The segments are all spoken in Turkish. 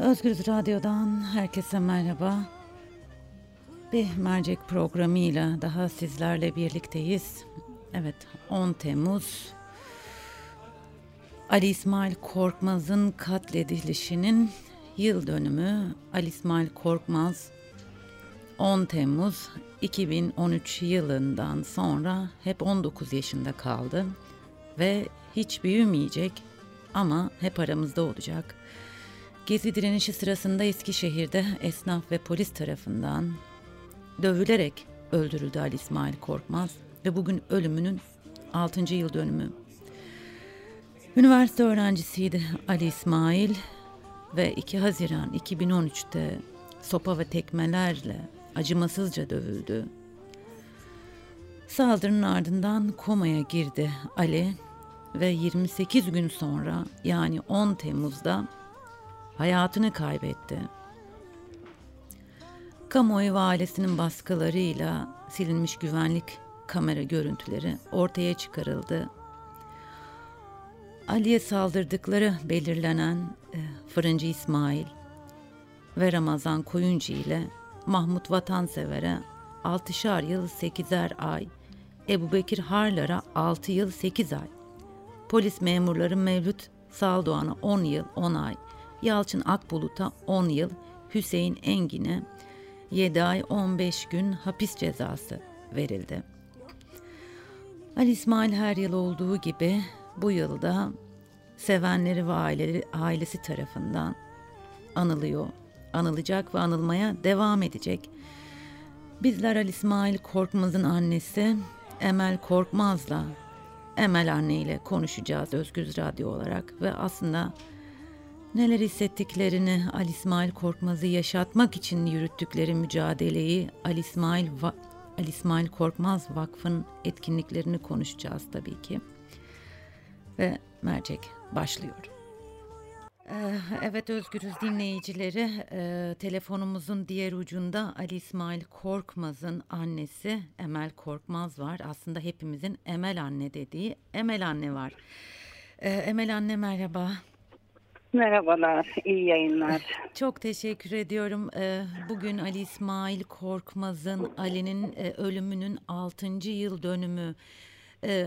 Özgürüz Radyo'dan herkese merhaba. Bir mercek programıyla daha sizlerle birlikteyiz. Evet 10 Temmuz Ali İsmail Korkmaz'ın katledilişinin yıl dönümü. Ali İsmail Korkmaz 10 Temmuz 2013 yılından sonra hep 19 yaşında kaldı ve hiç büyümeyecek ama hep aramızda olacak. Gezi direnişi sırasında Eskişehir'de esnaf ve polis tarafından dövülerek öldürüldü Ali İsmail Korkmaz ve bugün ölümünün 6. yıl dönümü. Üniversite öğrencisiydi Ali İsmail ve 2 Haziran 2013'te sopa ve tekmelerle acımasızca dövüldü. Saldırının ardından komaya girdi Ali ve 28 gün sonra yani 10 Temmuz'da hayatını kaybetti. Kamuoyu ve ailesinin baskılarıyla silinmiş güvenlik kamera görüntüleri ortaya çıkarıldı. Ali'ye saldırdıkları belirlenen e, Fırıncı İsmail ve Ramazan Koyuncu ile Mahmut Vatansever'e 6'şar yıl 8'er ay, Ebu Bekir Harlar'a 6 yıl 8 ay, polis memurları Mevlüt Saldoğan'a 10 yıl 10 ay, Yalçın Akbulut'a 10 yıl, Hüseyin Engin'e 7 ay 15 gün hapis cezası verildi. Ali İsmail her yıl olduğu gibi bu yılda sevenleri ve aileleri, ailesi tarafından anılıyor, anılacak ve anılmaya devam edecek. Bizler Ali İsmail Korkmaz'ın annesi Emel Korkmaz'la Emel anne ile konuşacağız Özgür Radyo olarak ve aslında neler hissettiklerini Ali İsmail Korkmaz'ı yaşatmak için yürüttükleri mücadeleyi Ali İsmail Va Ali İsmail Korkmaz Vakfı'nın etkinliklerini konuşacağız tabii ki. Ve mercek başlıyor. Ee, Evet Özgürüz dinleyicileri e, telefonumuzun diğer ucunda Ali İsmail Korkmaz'ın annesi Emel Korkmaz var. Aslında hepimizin Emel anne dediği Emel anne var. Ee, Emel anne merhaba. Merhabalar, iyi yayınlar. Çok teşekkür ediyorum. Ee, Bugün Ali İsmail Korkmaz'ın Ali'nin e, ölümünün 6. yıl dönümü. Ee,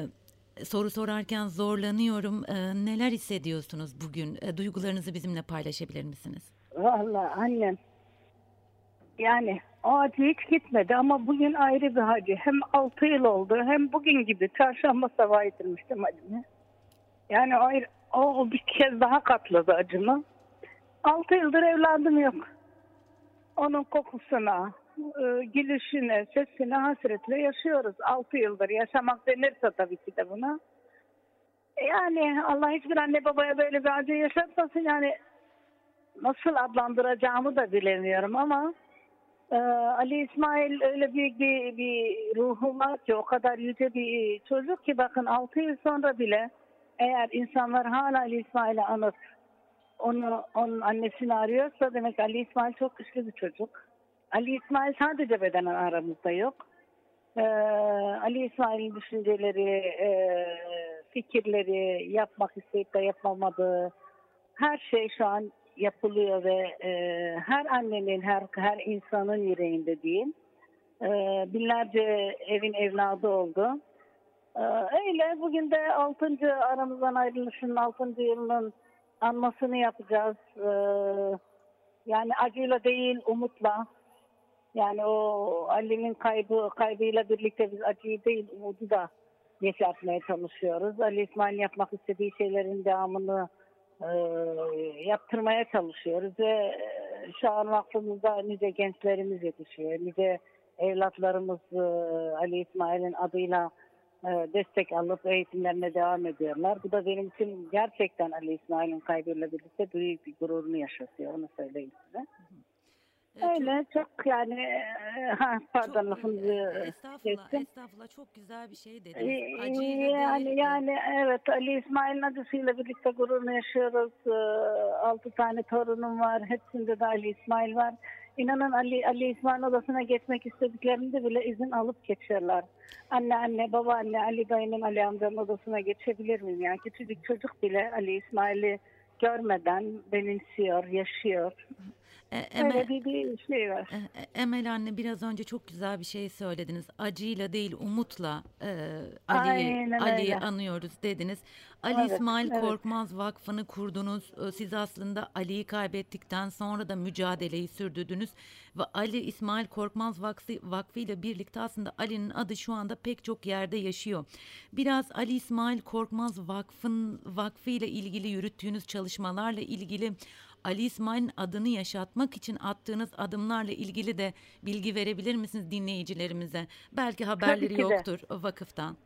Soru sorarken zorlanıyorum. Ee, Neler hissediyorsunuz bugün? Duygularınızı bizimle paylaşabilir misiniz? Vallahi annem, yani o acı hiç gitmedi ama bugün ayrı bir acı. Hem 6 yıl oldu hem bugün gibi çarşamba sabahı yitirmiştim acımı. Yani ayrı, o bir kez daha katladı acımı. 6 yıldır evladım yok. Onun kokusuna, e, gülüşüne, sesine hasretle yaşıyoruz. 6 yıldır yaşamak denirse tabii ki de buna. Yani Allah hiçbir anne babaya böyle bir acı yaşatmasın. Yani nasıl adlandıracağımı da bilemiyorum ama e, Ali İsmail öyle büyük bir, bir ruhu ki o kadar yüce bir çocuk ki bakın 6 yıl sonra bile eğer insanlar hala Ali İsmail'i anıp onu onun annesini arıyorsa demek Ali İsmail çok güçlü bir çocuk. Ali İsmail sadece bedenen aramızda yok. Ee, Ali İsmail'in düşünceleri, e, fikirleri, yapmak isteyip de yapamadığı her şey şu an yapılıyor ve e, her annenin, her her insanın yüreğinde diyeyim. E, binlerce evin evladı oldu. E, öyle bugün de 6. aramızdan ayrılışının 6. yılının anmasını yapacağız. E, yani acıyla değil, umutla. Yani o Ali'nin kaybı kaybıyla birlikte biz acıyı değil, umudu da yaşatmaya çalışıyoruz. Ali İsmail yapmak istediği şeylerin devamını e, yaptırmaya çalışıyoruz ve e, şu an vakfımızda nice gençlerimiz yetişiyor. Nice evlatlarımız e, Ali İsmail'in adıyla destek alıp eğitimlerine devam ediyorlar. Bu da benim için gerçekten Ali İsmail'in kaybıyla birlikte büyük bir gururunu yaşatıyor. Onu söyleyeyim size. Çok- Öyle çok yani e, ha, pardon çok- lafınızı Estağfurullah, kestim. estağfurullah çok güzel bir şey dediniz. Acıyla Yani değil, yani evet Ali İsmail'in acısıyla birlikte gururunu yaşıyoruz. Altı tane torunum var. Hepsinde de Ali İsmail var. İnanın Ali, Ali İsmail odasına geçmek istediklerinde bile izin alıp geçiyorlar. Anne anne baba anne Ali dayının Ali amcanın odasına geçebilir miyim? Yani küçücük çocuk bile Ali İsmail'i görmeden benimsiyor, yaşıyor. E, Emel, Öyle bir, bir şey var. e, e, Emel anne biraz önce çok güzel bir şey söylediniz. Acıyla değil umutla e, Ali'yi öyle. anıyoruz dediniz. Ali Evet, İsmail evet. Korkmaz Vakfı'nı kurdunuz. Siz aslında Ali'yi kaybettikten sonra da mücadeleyi sürdürdünüz ve Ali İsmail Korkmaz Vakfı, Vakfı ile birlikte aslında Ali'nin adı şu anda pek çok yerde yaşıyor. Biraz Ali İsmail Korkmaz Vakfı'nın Vakfı ile ilgili yürüttüğünüz çalışmalarla ilgili Ali İsmail'in adını yaşatmak için attığınız adımlarla ilgili de bilgi verebilir misiniz dinleyicilerimize? Belki haberleri ki de. yoktur vakıftan.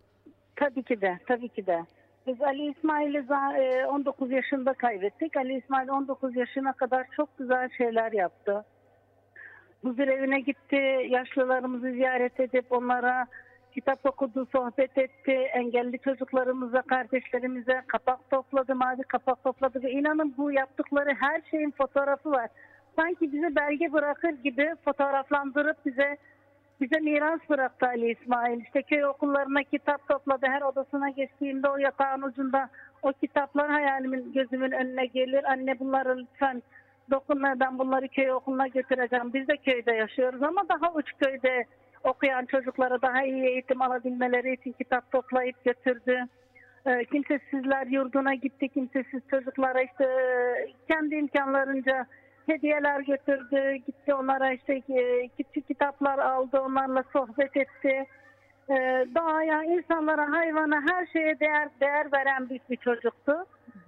Tabii ki de, tabii ki de. Biz Ali İsmail'i za- e, 19 yaşında kaybettik. Ali İsmail 19 yaşına kadar çok güzel şeyler yaptı. Huzur evine gitti, yaşlılarımızı ziyaret edip onlara kitap okudu, sohbet etti. Engelli çocuklarımıza, kardeşlerimize kapak topladı, mavi kapak topladı. Ve inanın bu yaptıkları her şeyin fotoğrafı var. Sanki bize belge bırakır gibi fotoğraflandırıp bize bize miras bıraktı Ali İsmail. İşte köy okullarına kitap topladı. Her odasına geçtiğimde o yatağın ucunda o kitaplar hayalimin gözümün önüne gelir. Anne bunları lütfen dokunma ben bunları köy okuluna götüreceğim. Biz de köyde yaşıyoruz ama daha uç köyde okuyan çocuklara daha iyi eğitim alabilmeleri için kitap toplayıp götürdü. Ee, Kimsesizler yurduna gitti. Kimsesiz çocuklara işte e, kendi imkanlarınca hediyeler götürdü. Gitti onlara işte e, küçük kitaplar aldı. Onlarla sohbet etti. Ee, Doğaya, insanlara, hayvana, her şeye değer değer veren bir, bir çocuktu.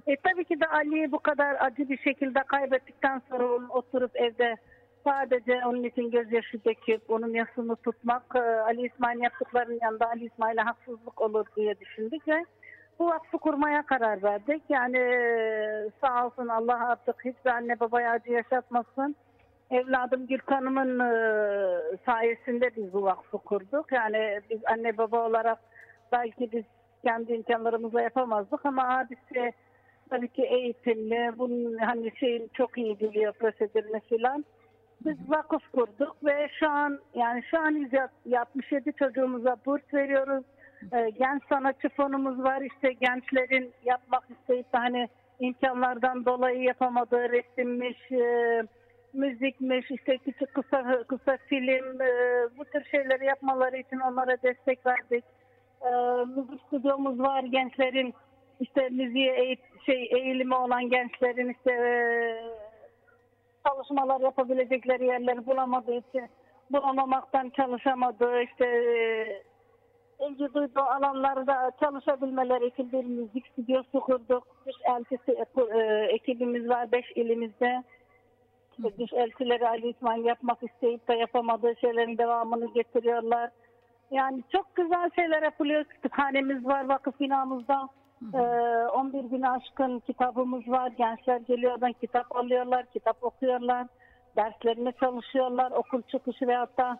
E, tabii ki de Ali'yi bu kadar acı bir şekilde kaybettikten sonra oturup evde sadece onun için gözyaşı döküp onun yasını tutmak e, Ali İsmail'in yaptıklarının yanında Ali İsmail'e haksızlık olur diye düşündük ve bu vakfı kurmaya karar verdik. Yani e, sağ olsun Allah artık hiçbir anne babaya acı yaşatmasın. Evladım Gülkan'ımın e, sayesinde biz bu vakfı kurduk. Yani biz anne baba olarak belki biz kendi imkanlarımızla yapamazdık ama abisi tabii ki eğitimli, bunun hani şeyin çok iyi biliyor prosedürünü filan. Biz vakıf kurduk ve şu an yani şu an 167 çocuğumuza burs veriyoruz. Ee, genç sanatçı fonumuz var. İşte gençlerin yapmak isteyip hani imkanlardan dolayı yapamadığı resimmiş, e, müzikmiş, işte küçük kısa kısa film e, bu tür şeyleri yapmaları için onlara destek verdik. E, müzik stüdyomuz var gençlerin işte müziğe eğit- şey eğilimi olan gençlerin işte e, çalışmalar yapabilecekleri yerleri bulamadığı için bulamamaktan çalışamadığı işte e, ilgi duyduğu alanlarda çalışabilmeleri için bir müzik stüdyosu kurduk. Dış eltisi e, ekibimiz var beş ilimizde. Dış eltileri Ali İsmail yapmak isteyip de yapamadığı şeylerin devamını getiriyorlar. Yani çok güzel şeyler yapılıyor. Kütüphanemiz var vakıf binamızda. Ee, 11 bin aşkın kitabımız var. Gençler geliyor oradan kitap alıyorlar, kitap okuyorlar. Derslerine çalışıyorlar. Okul çıkışı veyahut da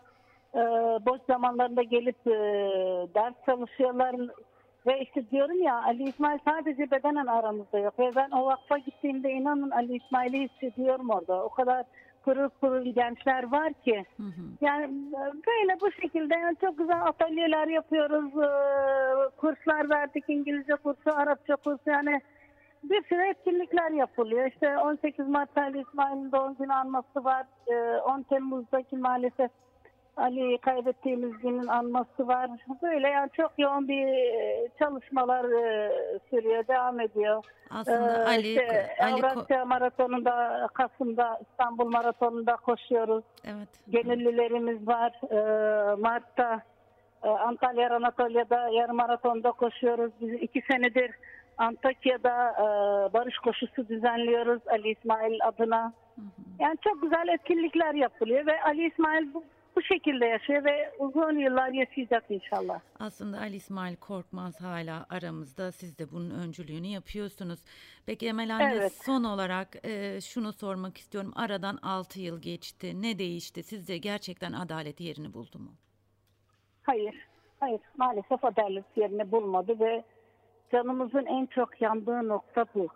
e, boş zamanlarında gelip e, ders çalışıyorlar. Ve işte diyorum ya Ali İsmail sadece bedenen aramızda yok. Ve ben o vakfa gittiğimde inanın Ali İsmail'i hissediyorum orada. O kadar pırıl pırıl gençler var ki. Hı hı. Yani e, böyle bu şekilde yani çok güzel atölyeler yapıyoruz. Ee, Kurslar verdik. İngilizce kursu, Arapça kursu yani bir sürü etkinlikler yapılıyor. İşte 18 Mart Ali İsmail'in doğum günü anması var. Ee, 10 Temmuz'daki maalesef Ali'yi kaybettiğimiz günün anması var. Böyle yani çok yoğun bir e, çalışmalar e, sürüyor, devam ediyor. Aslında Ee, Ali, işte Ali Avrasya Maratonu'nda, Kasım'da İstanbul Maratonu'nda koşuyoruz. evet. Gönüllülerimiz var. Ee, Mart'ta e, Antalya Anatolia'da yarım maratonda koşuyoruz. Biz iki senedir Antakya'da e, barış koşusu düzenliyoruz Ali İsmail adına. Yani çok güzel etkinlikler yapılıyor ve Ali İsmail bu, bu şekilde yaşıyor ve uzun yıllar yaşayacak inşallah. Aslında Ali İsmail Korkmaz hala aramızda. Siz de bunun öncülüğünü yapıyorsunuz. Peki Emel anne Evet. son olarak e, şunu sormak istiyorum. Aradan 6 yıl geçti. Ne değişti? Sizce gerçekten adalet yerini buldu mu? Hayır, hayır. Maalesef adalet yerini bulmadı ve canımızın en çok yandığı nokta bu.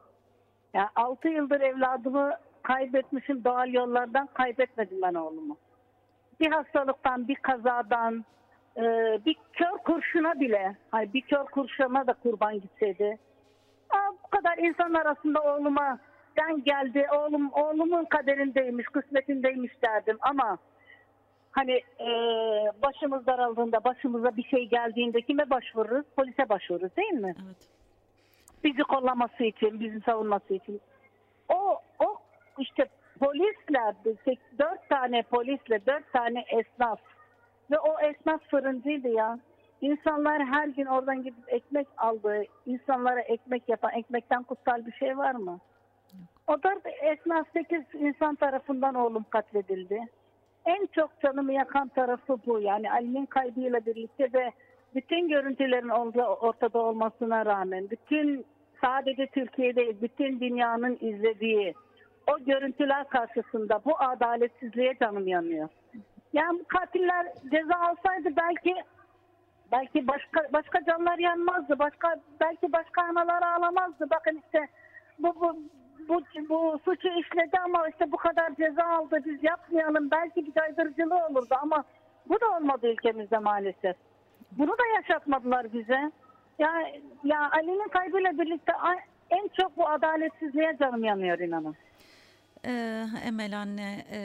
Yani 6 yıldır evladımı kaybetmişim doğal yollardan kaybetmedim ben oğlumu. Bir hastalıktan, bir kazadan, e, bir kör kurşuna bile, hani bir kör kurşuna da kurban gitseydi. Aa, bu kadar insan arasında oğluma Allah'tan geldi. Oğlum oğlumun kaderindeymiş, kısmetindeymiş derdim ama hani e, başımız daraldığında, başımıza bir şey geldiğinde kime başvururuz? Polise başvururuz değil mi? Evet. bizi kollaması için, bizi savunması için. O, o işte polisler, dört tane polisle dört tane esnaf ve o esnaf fırıncıydı ya. İnsanlar her gün oradan gidip ekmek aldı. İnsanlara ekmek yapan, ekmekten kutsal bir şey var mı? O dört esnaf sekiz insan tarafından oğlum katledildi. En çok canımı yakan tarafı bu. Yani Ali'nin kaybıyla birlikte ve bütün görüntülerin ortada olmasına rağmen, bütün sadece Türkiye'de bütün dünyanın izlediği o görüntüler karşısında bu adaletsizliğe canım yanıyor. Yani bu katiller ceza alsaydı belki belki başka başka canlar yanmazdı. Başka belki başka analar ağlamazdı. Bakın işte bu bu bu, bu suçu işledi ama işte bu kadar ceza aldı biz yapmayalım. Belki bir caydırıcılığı olurdu ama bu da olmadı ülkemizde maalesef. Bunu da yaşatmadılar bize. Ya ya Ali'nin kaybıyla birlikte en çok bu adaletsizliğe canım yanıyor inanın. Ee, Emel anne e,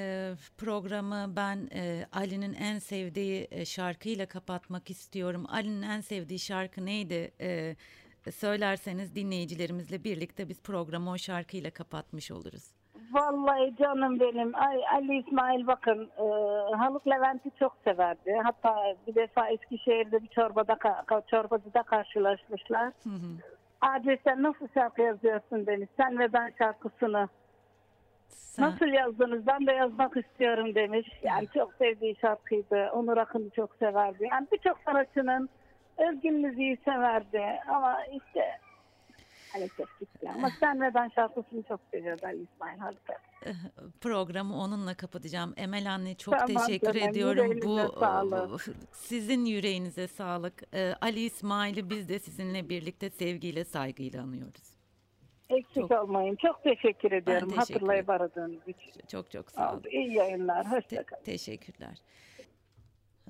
programı ben e, Ali'nin en sevdiği e, şarkıyla kapatmak istiyorum. Ali'nin en sevdiği şarkı neydi? E, söylerseniz dinleyicilerimizle birlikte biz programı o şarkıyla kapatmış oluruz. Vallahi canım benim. Ay, Ali İsmail bakın e, Haluk Levent'i çok severdi. Hatta bir defa Eskişehir'de bir çorbada çorbacıda karşılaşmışlar. Abi sen nasıl şarkı yazıyorsun demiş. Sen ve ben şarkısını. Sen- Nasıl yazdınız? Ben de yazmak istiyorum demiş. Yani çok sevdiği şarkıydı. Onur Akın'ı çok severdi. Yani birçok sanatçının özgün müziği severdi. Ama işte hani çok gitti. Ama sen ve ben şarkısını çok seviyordu Ali İsmail Levent. programı onunla kapatacağım. Emel anne çok Tamam teşekkür canım, ediyorum. Bu sağlık. sizin yüreğinize sağlık. Ee, Ali İsmail'i biz de sizinle birlikte sevgiyle, saygıyla anıyoruz. Eksik Çok- olmayın. Çok teşekkür ediyorum teşekkür hatırlayıp aradığınız için. Çok çok sağ olun. İyi yayınlar. Te- Hoşçakalın. teşekkürler.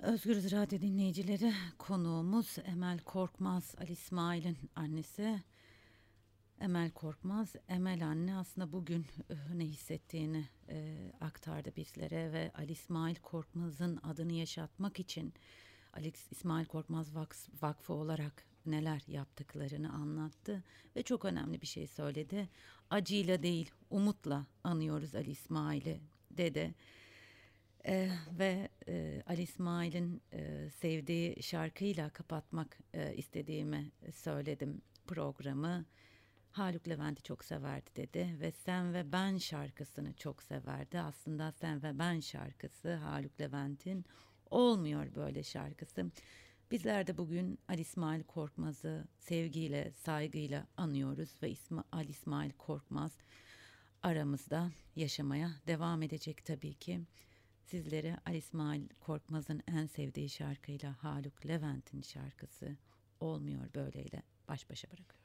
Özgürüz Radyo dinleyicileri konuğumuz Emel Korkmaz Ali İsmail'in annesi. Emel Korkmaz, Emel anne aslında bugün e, ne hissettiğini e, aktardı bizlere ve Ali İsmail Korkmaz'ın adını yaşatmak için Ali İsmail Korkmaz Vakfı olarak neler yaptıklarını anlattı ve çok önemli bir şey söyledi. Acıyla değil, umutla anıyoruz Ali İsmail'i dedi. Ee, ve e, Ali İsmail'in e, sevdiği şarkıyla kapatmak e, istediğimi söyledim programı. Haluk Levent'i çok severdi dedi ve Sen ve Ben şarkısını çok severdi. Aslında Sen ve Ben şarkısı Haluk Levent'in olmuyor böyle şarkısı. Bizler de bugün Ali İsmail Korkmaz'ı sevgiyle, saygıyla anıyoruz ve İsma, Ali İsmail Korkmaz aramızda yaşamaya devam edecek tabii ki. Sizleri Ali İsmail Korkmaz'ın en sevdiği şarkıyla Haluk Levent'in şarkısı Olmuyor Böyleyle baş başa bırakıyorum.